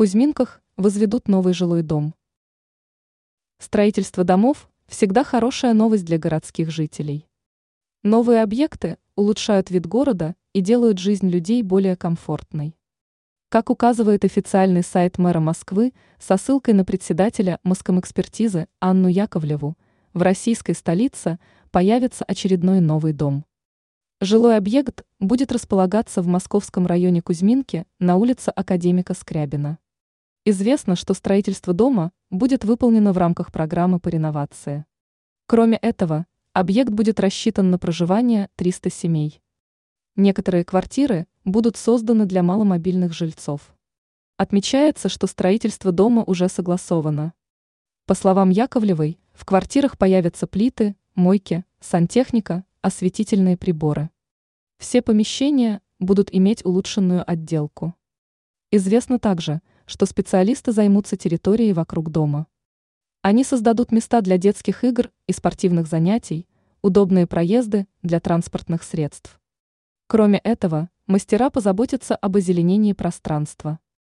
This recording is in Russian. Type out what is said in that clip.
Кузьминках возведут новый жилой дом. Строительство домов – всегда хорошая новость для городских жителей. Новые объекты улучшают вид города и делают жизнь людей более комфортной. Как указывает официальный сайт мэра Москвы со ссылкой на председателя Москомэкспертизы Анну Яковлеву, в российской столице появится очередной новый дом. Жилой объект будет располагаться в московском районе Кузьминки на улице Академика Скрябина. Известно, что строительство дома будет выполнено в рамках программы по реновации. Кроме этого, объект будет рассчитан на проживание 300 семей. Некоторые квартиры будут созданы для маломобильных жильцов. Отмечается, что строительство дома уже согласовано. По словам Яковлевой, в квартирах появятся плиты, мойки, сантехника, осветительные приборы. Все помещения будут иметь улучшенную отделку. Известно также, что специалисты займутся территорией вокруг дома. Они создадут места для детских игр и спортивных занятий, удобные проезды для транспортных средств. Кроме этого, мастера позаботятся об озеленении пространства.